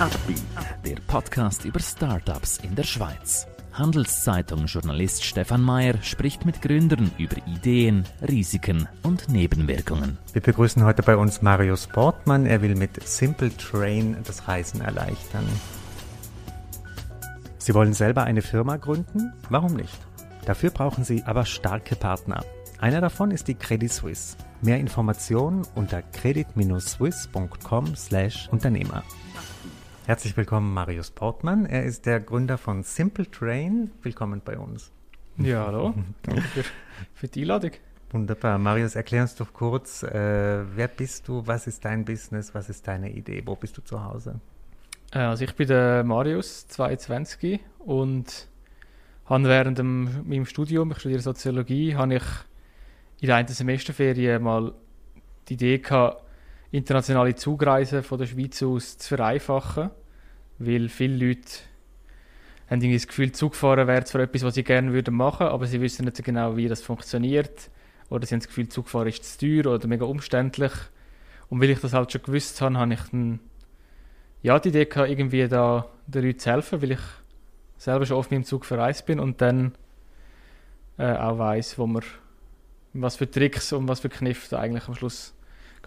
Upbeat, der Podcast über Startups in der Schweiz. Handelszeitung-Journalist Stefan Mayer spricht mit Gründern über Ideen, Risiken und Nebenwirkungen. Wir begrüßen heute bei uns Marius Portmann. Er will mit Simple Train das Reisen erleichtern. Sie wollen selber eine Firma gründen? Warum nicht? Dafür brauchen Sie aber starke Partner. Einer davon ist die Credit Suisse. Mehr Informationen unter credit-swiss.com/Unternehmer. Herzlich willkommen, Marius Portmann. Er ist der Gründer von Simple Train. Willkommen bei uns. Ja, hallo. Danke für, für die Einladung. Wunderbar. Marius, erklär uns doch kurz, äh, wer bist du, was ist dein Business, was ist deine Idee, wo bist du zu Hause? Äh, also ich bin der Marius, 22 und habe während dem, meinem Studium, ich studiere Soziologie, habe ich in der einen Semesterferien mal die Idee gehabt, internationale Zugreisen von der Schweiz aus zu vereinfachen, weil viele Leute haben irgendwie das Gefühl, Zugfahren wäre zwar etwas, was sie gerne würden machen, aber sie wissen nicht so genau, wie das funktioniert. Oder sie haben das Gefühl, Zugfahren ist zu teuer oder mega umständlich. Und weil ich das halt schon gewusst habe, habe ich dann ja, die Idee gehabt, irgendwie da den Leuten zu helfen, weil ich selber schon oft mit dem Zug verreist bin und dann äh, auch weiss, wo man, was für Tricks und was für Kniffe eigentlich am Schluss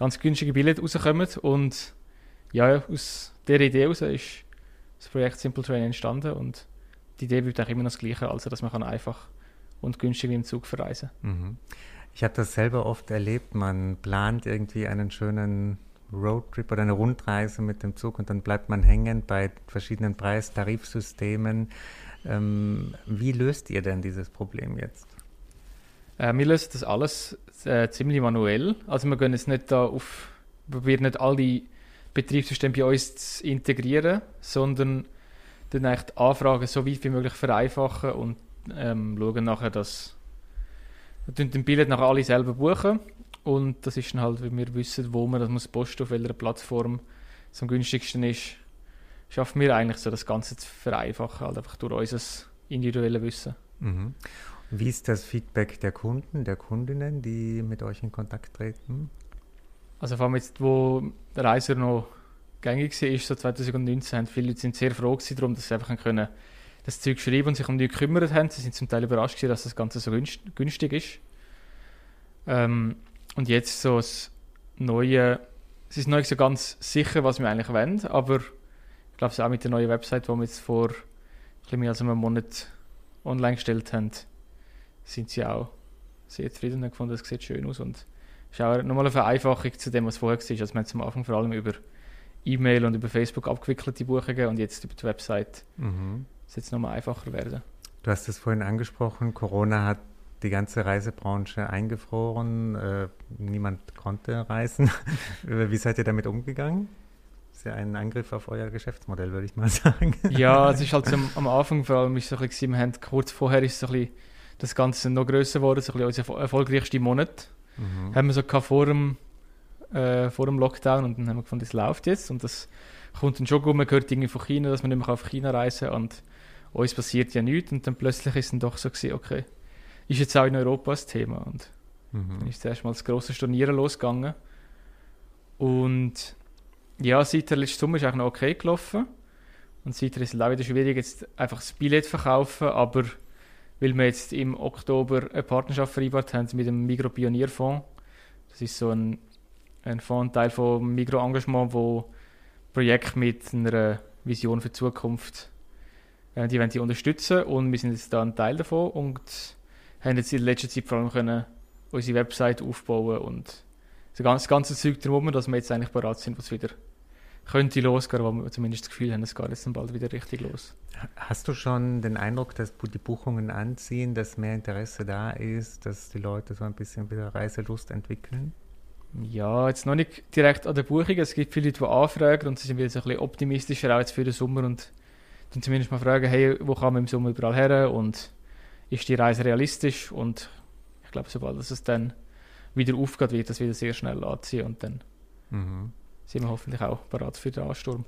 ganz günstige Billette rauskommen. Und ja, aus dieser Idee heraus ist das Projekt Simple Train entstanden und die Idee bleibt auch immer noch das Gleiche, also dass man kann einfach und günstig im Zug verreisen mhm. Ich habe das selber oft erlebt, man plant irgendwie einen schönen Roadtrip oder eine Rundreise mit dem Zug und dann bleibt man hängen bei verschiedenen Preistarifsystemen. Ähm, wie löst ihr denn dieses Problem jetzt? Äh, wir lösen das alles äh, ziemlich manuell. Also wir gehen jetzt nicht da auf, probieren nicht alle Betriebssysteme bei uns zu integrieren, sondern dann eigentlich die Anfragen so weit wie möglich vereinfachen und ähm, schauen nachher, dass wir den Billett nachher alle selber buchen und das ist dann halt, wenn wir wissen, wo man das muss posten, auf welcher Plattform es am günstigsten ist, schaffen wir eigentlich so das Ganze zu vereinfachen, halt einfach durch unser individuelles Wissen. Mhm. Wie ist das Feedback der Kunden, der Kundinnen, die mit euch in Kontakt treten? Also vor allem jetzt, wo der Reiser noch gängig war, so 2019, haben viele Leute sind sehr froh darum, dass sie einfach können das Zeug schreiben und sich um die gekümmert haben. Sie sind zum Teil überrascht gewesen, dass das Ganze so günstig ist. Ähm, und jetzt so das Neue, es ist noch nicht so ganz sicher, was wir eigentlich wollen, aber ich glaube, es auch mit der neuen Website, die wir jetzt vor ein bisschen mehr als einem Monat online gestellt haben, sind sie auch sehr zufrieden und gefunden, es sieht schön aus und ist auch nochmal eine Vereinfachung zu dem, was vorher war. Also wir haben am Anfang vor allem über E-Mail und über Facebook abgewickelt, die Buchungen und jetzt über die Website mhm. soll es nochmal einfacher werden. Du hast es vorhin angesprochen, Corona hat die ganze Reisebranche eingefroren, äh, niemand konnte reisen. Wie seid ihr damit umgegangen? Das ist ja ein Angriff auf euer Geschäftsmodell, würde ich mal sagen. Ja, es ist halt so am, am Anfang vor allem ist so ein bisschen, wir haben kurz vorher ist so ein bisschen das Ganze noch grösser geworden, so ein bisschen unser erfolgreichster Monat. Mhm. Haben wir so vor dem, äh, vor dem Lockdown und dann haben wir gefunden, das läuft jetzt und das kommt dann schon gut, man hört irgendwie von China, dass man nicht mehr auf China reisen kann und uns passiert ja nichts und dann plötzlich ist dann doch so gewesen, okay, ist jetzt auch in Europa das Thema und mhm. dann ist zuerst mal das grosse Stornieren losgegangen und ja, seit der letzten Sommer ist eigentlich noch okay gelaufen und seither ist es auch wieder schwierig, jetzt einfach das Billett zu verkaufen, aber weil wir jetzt im Oktober eine Partnerschaft vereinbart haben mit dem Migro Pionierfonds. Das ist so ein, ein Fonds, Teil vom Migro Engagement, wo Projekte mit einer Vision für die Zukunft, äh, die wollen die unterstützen und wir sind jetzt da ein Teil davon und haben jetzt in letzter Zeit vor allem können unsere Website aufbauen und das ganze, ganze Zeug drumherum, dass wir jetzt eigentlich bereit sind, was wieder könnte losgehen, wo wir zumindest das Gefühl haben, es geht jetzt bald wieder richtig los. Hast du schon den Eindruck, dass die Buchungen anziehen, dass mehr Interesse da ist, dass die Leute so ein bisschen wieder Reiselust entwickeln? Ja, jetzt noch nicht direkt an der Buchung. Es gibt viele Leute, die anfragen und sie sind wieder so ein bisschen optimistischer auch jetzt für den Sommer und dann zumindest mal fragen, hey, wo kann man im Sommer überall her und ist die Reise realistisch? Und ich glaube, sobald es dann wieder aufgeht, wird das wieder sehr schnell anziehen und dann mhm sind wir hoffentlich auch bereit für den Ansturm.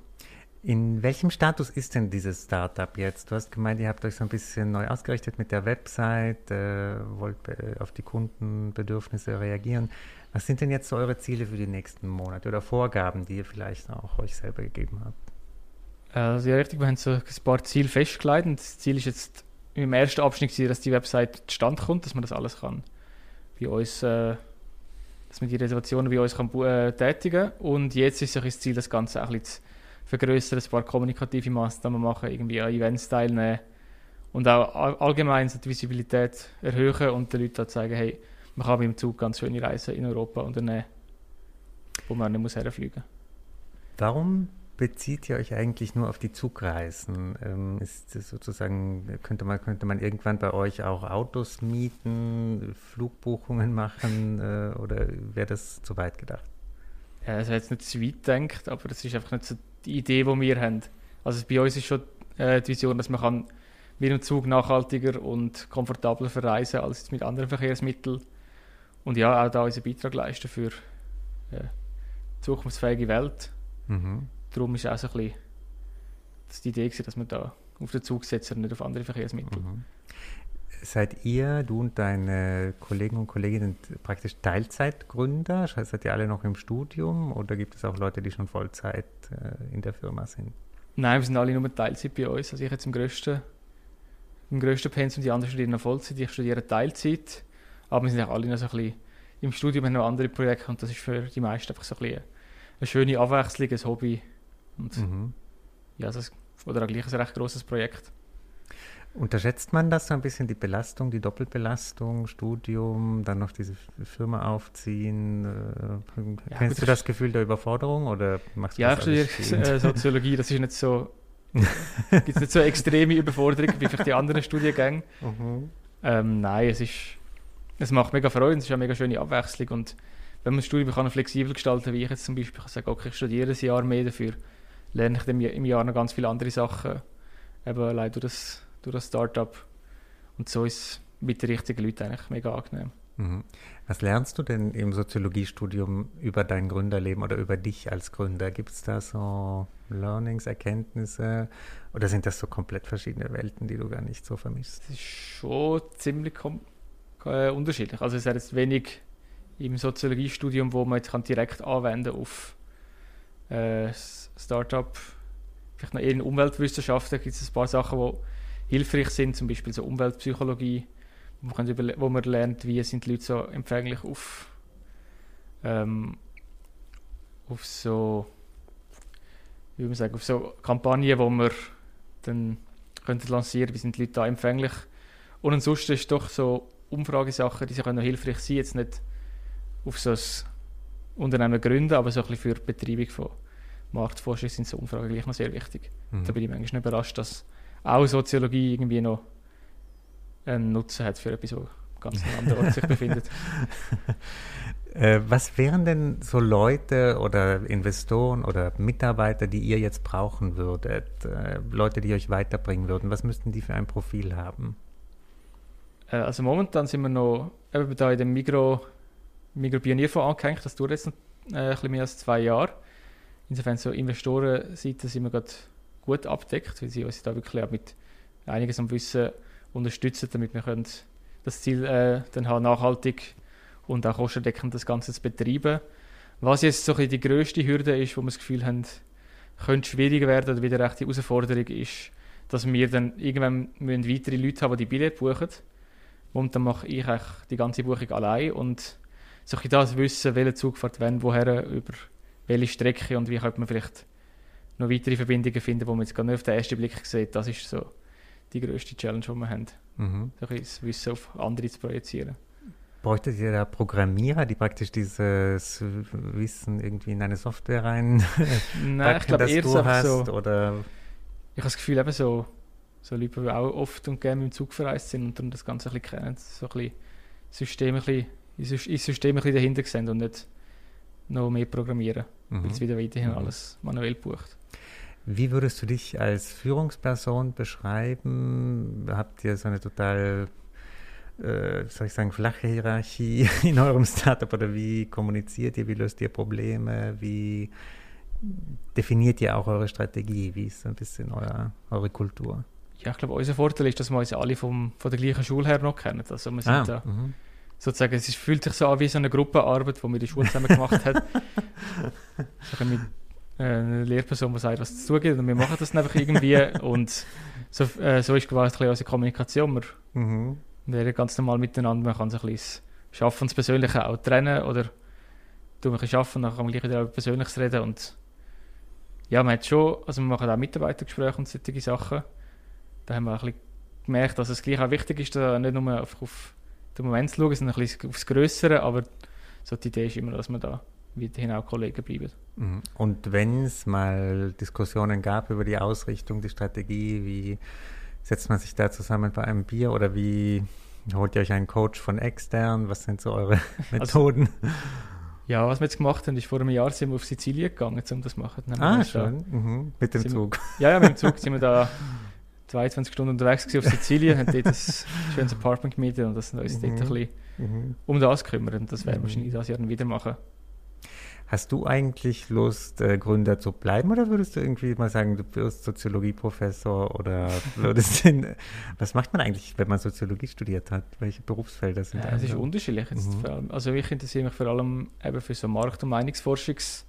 In welchem Status ist denn dieses Startup jetzt? Du hast gemeint, ihr habt euch so ein bisschen neu ausgerichtet mit der Website, äh, wollt auf die Kundenbedürfnisse reagieren. Was sind denn jetzt so eure Ziele für die nächsten Monate oder Vorgaben, die ihr vielleicht auch euch selber gegeben habt? Also ja, richtig, wir haben so ein paar Ziele festgelegt und das Ziel ist jetzt im ersten Abschnitt, dass die Website zustande kommt, dass man das alles kann bei uns, äh, dass man die Reservationen bei uns kann, äh, tätigen kann. Und jetzt ist das Ziel, das Ganze auch ein bisschen zu vergrößern, ein paar kommunikative Maßnahmen machen, irgendwie an Events teilnehmen und auch allgemein die Visibilität erhöhen und den Leuten zeigen, hey, man kann mit dem Zug ganz schöne Reisen in Europa unternehmen, wo man nicht herfliegen muss. Warum bezieht ihr euch eigentlich nur auf die Zugreisen? Ähm, ist sozusagen, könnte man, könnte man irgendwann bei euch auch Autos mieten, Flugbuchungen machen äh, oder wäre das zu weit gedacht? Ja, das ist jetzt nicht zu weit gedacht, aber das ist einfach nicht so die Idee, die wir haben. Also bei uns ist schon äh, die Vision, dass man kann mit dem Zug nachhaltiger und komfortabler verreisen als mit anderen Verkehrsmitteln. Und ja, auch da unseren Beitrag leisten für äh, zukunftsfähige Welt. Mhm darum ist auch so ein bisschen das die Idee, dass man da auf den Zug setzt und nicht auf andere Verkehrsmittel. Mhm. Seid ihr, du und deine Kollegen und Kolleginnen praktisch Teilzeitgründer? Seid ihr alle noch im Studium oder gibt es auch Leute, die schon Vollzeit äh, in der Firma sind? Nein, wir sind alle nur Teilzeit bei uns. Also ich jetzt im grössten, im grössten Pensum, die anderen studieren noch Vollzeit, ich studiere Teilzeit. Aber wir sind auch alle noch so ein bisschen im Studium haben noch andere Projekte und das ist für die meisten einfach so ein bisschen eine schöne Abwechslung, ein Hobby, und mhm. ja, das oder auch gleich ein recht großes Projekt. Unterschätzt man das so ein bisschen, die Belastung, die Doppelbelastung, Studium, dann noch diese Firma aufziehen? Äh, ja, kennst du das Gefühl der Überforderung oder machst du ja, das ich studiere äh, Soziologie, das ist nicht so, gibt nicht so extreme Überforderung wie vielleicht die anderen Studiengänge. Mhm. Ähm, nein, es ist, es macht mega Freude, es ist eine mega schöne Abwechslung und wenn man das Studium kann flexibel gestalten wie ich jetzt zum Beispiel, kann sagen, okay, ich studiere ein Jahr mehr dafür, lerne ich im Jahr noch ganz viele andere Sachen, eben allein durch das, durch das Startup. Und so ist es mit den richtigen Leuten eigentlich mega angenehm. Mhm. Was lernst du denn im Soziologiestudium über dein Gründerleben oder über dich als Gründer? Gibt es da so Learnings, Erkenntnisse oder sind das so komplett verschiedene Welten, die du gar nicht so vermisst? Es ist schon ziemlich äh, unterschiedlich. Also es ist jetzt wenig im Soziologiestudium, wo man jetzt kann direkt anwenden auf äh, Startup, vielleicht noch eher in Umweltwissenschaften gibt es ein paar Sachen, die hilfreich sind, zum Beispiel so Umweltpsychologie, wo man, wo man lernt, wie sind die Leute so empfänglich auf, ähm, auf so wie man sagen, auf so Kampagnen, wo man dann könnte lancieren, wie sind die Leute da empfänglich. Und ansonsten ist doch so Umfragesachen, die können noch hilfreich sein, jetzt nicht auf so ein Unternehmen gründen, aber so ein bisschen für die Betreibung von Marktforschung sind so Umfragen gleich noch sehr wichtig. Mhm. Da bin ich manchmal nicht überrascht, dass auch Soziologie irgendwie noch einen Nutzen hat für etwas, wo ganz an anderen Ort sich befindet. Äh, was wären denn so Leute oder Investoren oder Mitarbeiter, die ihr jetzt brauchen würdet? Äh, Leute, die euch weiterbringen würden? Was müssten die für ein Profil haben? Äh, also momentan sind wir noch eben da in dem Migro Migropionierfonds angehängt. Das dauert jetzt äh, ein bisschen mehr als zwei Jahre. Insofern so Investorenseite sind wir gerade gut abdeckt, weil sie uns da wirklich auch mit einiges am Wissen unterstützen, damit wir können das Ziel äh, dann haben, nachhaltig und auch kostendeckend das Ganze zu betreiben. Was jetzt so ein die grösste Hürde ist, wo wir das Gefühl haben, könnte schwieriger werden oder wieder eine Herausforderung ist, dass wir dann irgendwann müssen weitere Leute haben, die die Billett buchen. Und dann mache ich eigentlich die ganze Buchung allein und so das Wissen, welche Zugfahrt wenn, woher, über welche Strecke und wie könnte man vielleicht noch weitere Verbindungen finden, wo man jetzt gar nicht auf den ersten Blick sieht. Das ist so die größte Challenge, die wir haben. Mhm. So das Wissen auf andere zu projizieren. Bräuchtet ihr da Programmierer, die praktisch dieses Wissen irgendwie in eine Software rein Nein, ich glaube eher so, hast, oder? Ich habe das Gefühl, eben so, so Leute, die auch oft und gerne im Zug verreist sind und dann das Ganze ein bisschen kennen, so ein bisschen System ein bisschen ins System ein bisschen dahinter sehen und nicht noch mehr programmieren, mhm. weil es wieder weiterhin mhm. alles manuell bucht. Wie würdest du dich als Führungsperson beschreiben? Habt ihr so eine total, äh, soll ich sagen, flache Hierarchie in eurem Startup oder wie kommuniziert ihr, wie löst ihr Probleme, wie definiert ihr auch eure Strategie, wie ist so ein bisschen euer, eure Kultur? Ja, ich glaube, unser Vorteil ist, dass wir uns alle vom, von der gleichen Schule her noch kennen. Also wir sind ah, da mhm sozusagen, es fühlt sich so an wie so eine Gruppenarbeit, die wir in der Schule zusammen gemacht haben. so mit eine Lehrperson, die sagt, was es zugeht und wir machen das einfach irgendwie und so, äh, so ist quasi unsere Kommunikation. Wir, mhm. reden ganz normal miteinander, man kann sich ein bisschen Schaffen das Persönliche auch trennen oder tun wir ein bisschen arbeiten, dann kann man gleich wieder über Persönliches reden und ja, man hat schon, also wir machen auch Mitarbeitergespräche und solche Sachen. Da haben wir ein bisschen gemerkt, dass es gleich auch wichtig ist, da nicht nur auf, auf den Moment zu schauen, sondern ein bisschen aufs Größere, aber so die Idee ist immer, dass wir da weiterhin auch Kollegen bleiben. Mhm. Und wenn es mal Diskussionen gab über die Ausrichtung, die Strategie, wie setzt man sich da zusammen bei einem Bier oder wie holt ihr euch einen Coach von extern? Was sind so eure also, Methoden? Also, ja, was wir jetzt gemacht haben, ist vor einem Jahr sind wir auf Sizilien gegangen, um das zu machen. ah, schön. Mhm. Mit dem Zug. Wir, ja, ja, mit dem Zug sind wir da 22 Stunden unterwegs auf Sizilien, haben dort ein schönes Apartment gemietet und das sind uns mhm. dort ein bisschen mhm. um das kümmern. Und das werden wir mhm. wahrscheinlich das Jahr dann wieder machen. Hast du eigentlich Lust, äh, Gründer zu bleiben oder würdest du irgendwie mal sagen, du wirst Soziologieprofessor oder würdest in, was macht man eigentlich, wenn man Soziologie studiert hat? Welche Berufsfelder sind ja, da? Es ist unterschiedlich. Mhm. allem, also ich interessiere mich vor allem eben für so Markt- und Meinungsforschungsthemen.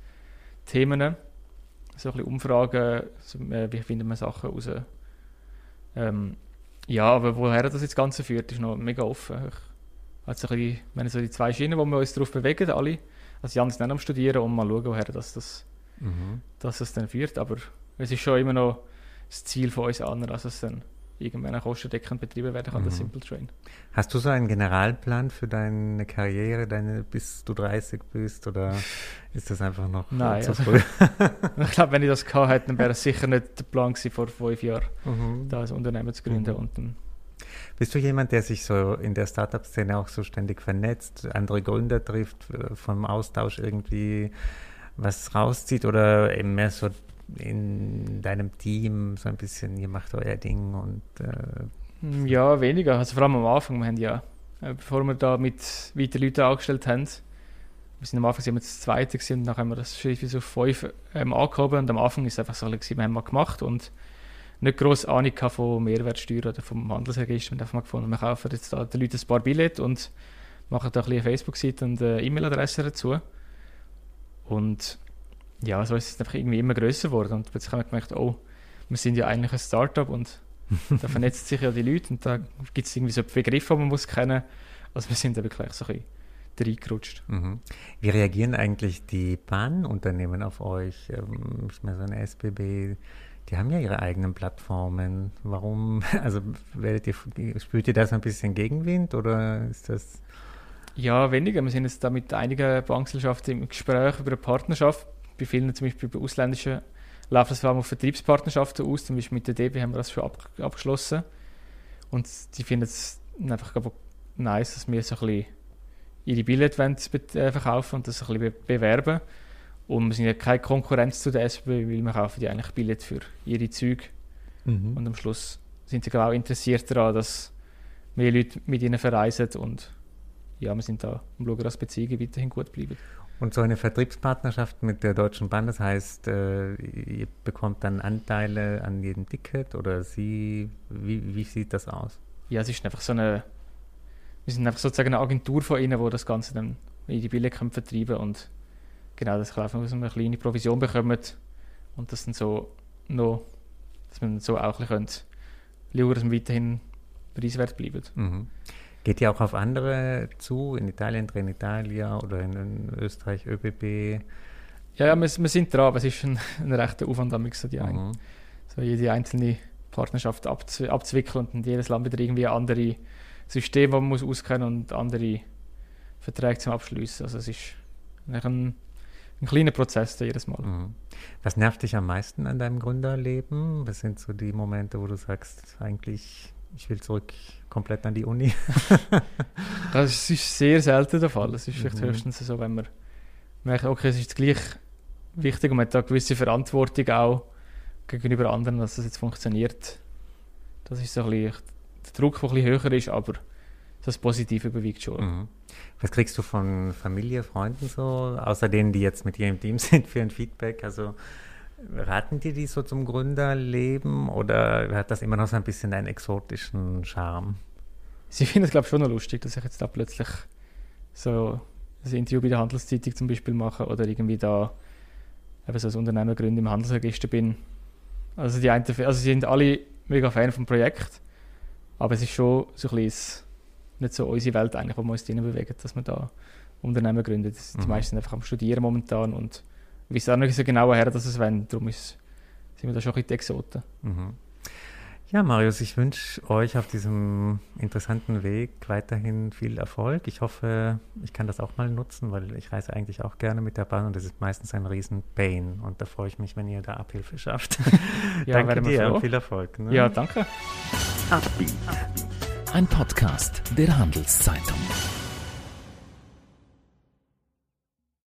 So ein bisschen Umfragen, so, äh, wie findet man Sachen raus. Ähm, ja, aber woher das jetzt Ganze führt, ist noch mega offen. Ich, also ein bisschen, wenn so die zwei Schienen, wo wir uns darauf bewegen, alle, also Jan ist nicht am Studieren und mal schauen, woher das, das, mhm. dass das dann führt. Aber es ist schon immer noch das Ziel von uns anderen, dass es dann irgendwann kostendeckend betrieben werden kann, mhm. der Simple Train. Hast du so einen Generalplan für deine Karriere, deine, bis du 30 bist, oder ist das einfach noch Nein, zu also, früh? ich glaube, wenn ich das gehabt hätte, dann wäre es sicher nicht der Plan gewesen, vor fünf Jahren, mhm. da ein Unternehmen zu gründen mhm. und dann bist du jemand, der sich so in der Startup-Szene auch so ständig vernetzt, andere Gründer trifft, äh, vom Austausch irgendwie was rauszieht oder eben mehr so in deinem Team so ein bisschen, ihr macht euer Ding und äh Ja, weniger. Also vor allem am Anfang, wir haben ja, äh, bevor wir da mit weiteren Leuten angestellt haben, wir sind am Anfang sind wir das zweite gewesen, und dann haben wir das Schritt auf fünf ähm, angehoben und am Anfang ist es einfach so, wir haben mal gemacht und nicht gross Ahnung von Mehrwertsteuer oder vom Handelsregister und einfach mal gefunden, wir kaufen jetzt da den Leuten ein paar Billette und machen da ein eine Facebook-Seite und eine E-Mail-Adresse dazu. Und ja, so ist es einfach irgendwie immer größer geworden und plötzlich haben wir gemerkt, oh, wir sind ja eigentlich ein Startup und da vernetzen sich ja die Leute und da gibt es irgendwie so Begriffe, die man muss kennen. Also wir sind da wirklich so ein bisschen reingerutscht. Mhm. Wie reagieren eigentlich die Bahnunternehmen auf euch? Ähm, ich meine, so eine SBB, die haben ja ihre eigenen Plattformen. Warum, also werdet ihr, spürt ihr da so ein bisschen Gegenwind oder ist das... Ja, weniger. Wir sind jetzt da mit einigen Bankgesellschaften im Gespräch über eine Partnerschaft. Bei vielen, zum Beispiel bei ausländischen, läuft das vor allem auf Vertriebspartnerschaften aus. Zum Beispiel mit der DB haben wir das schon ab, abgeschlossen. Und die finden es einfach nice, dass wir so ein bisschen ihre Billett äh, verkaufen und das ein bisschen bewerben. Und wir sind ja keine Konkurrenz zu der SB, weil wir kaufen die eigentlich Billett für ihre Züge. Mhm. Und am Schluss sind sie auch interessiert daran, dass mehr Leute mit ihnen verreisen und ja, wir sind da und schauen, dass Beziehungen weiterhin gut bleiben. Und so eine Vertriebspartnerschaft mit der Deutschen Bahn, das heißt, äh, ihr bekommt dann Anteile an jedem Ticket oder sie, wie, wie sieht das aus? Ja, es ist einfach so eine, wir sind einfach sozusagen eine Agentur von ihnen, wo das Ganze dann in die Bilder vertreiben und genau, dass ich einfach eine kleine Provision bekommt und das dann so noch, dass man so auch ein bisschen schauen dass man weiterhin preiswert bleibt. Mhm. Geht ihr auch auf andere zu, in Italien Trenitalia oder in, Österreich ÖBB? Ja, ja wir, wir, sind dran, aber es ist ein, ein rechter Aufwand, so, die mhm. so jede einzelne Partnerschaft abzu, abzuwickeln und jedes Land wieder irgendwie andere Systeme, die man muss auskennen und andere Verträge zum Abschließen. Also es ist ein ein kleiner Prozess jedes Mal. Mhm. Was nervt dich am meisten an deinem Gründerleben? Was sind so die Momente, wo du sagst, eigentlich, ich will zurück komplett an die Uni? das ist sehr selten der Fall. Es ist vielleicht mhm. höchstens so, wenn man merkt, okay, es ist gleich wichtig und man hat da eine gewisse Verantwortung auch gegenüber anderen, dass das jetzt funktioniert. Das ist so ein bisschen der Druck, der ein bisschen höher ist, aber das Positive überwiegt schon. Mhm. Was kriegst du von Familie, Freunden so, außer denen, die jetzt mit dir im Team sind, für ein Feedback? Also raten die die so zum Gründerleben oder hat das immer noch so ein bisschen einen exotischen Charme? Sie finden es, glaube ich, schon noch lustig, dass ich jetzt da plötzlich so ein Interview bei der Handelszeitung zum Beispiel mache oder irgendwie da eben so als Unternehmer gründe im Handelsregister bin. Also die einen, also sie sind alle mega Fan vom Projekt, aber es ist schon so ein bisschen nicht so unsere Welt eigentlich, wo wir uns drinnen bewegen, dass man da Unternehmen gründet. Die mhm. meisten sind einfach am Studieren momentan und wissen auch nicht so genau, woher das es wollen. Darum ist, sind wir da schon ein bisschen die Exoten. Mhm. Ja, Marius, ich wünsche euch auf diesem interessanten Weg weiterhin viel Erfolg. Ich hoffe, ich kann das auch mal nutzen, weil ich reise eigentlich auch gerne mit der Bahn und das ist meistens ein riesen Pain. Und da freue ich mich, wenn ihr da Abhilfe schafft. ja, danke dir und viel Erfolg. Ne? Ja, danke. Ein Podcast der Handelszeitung.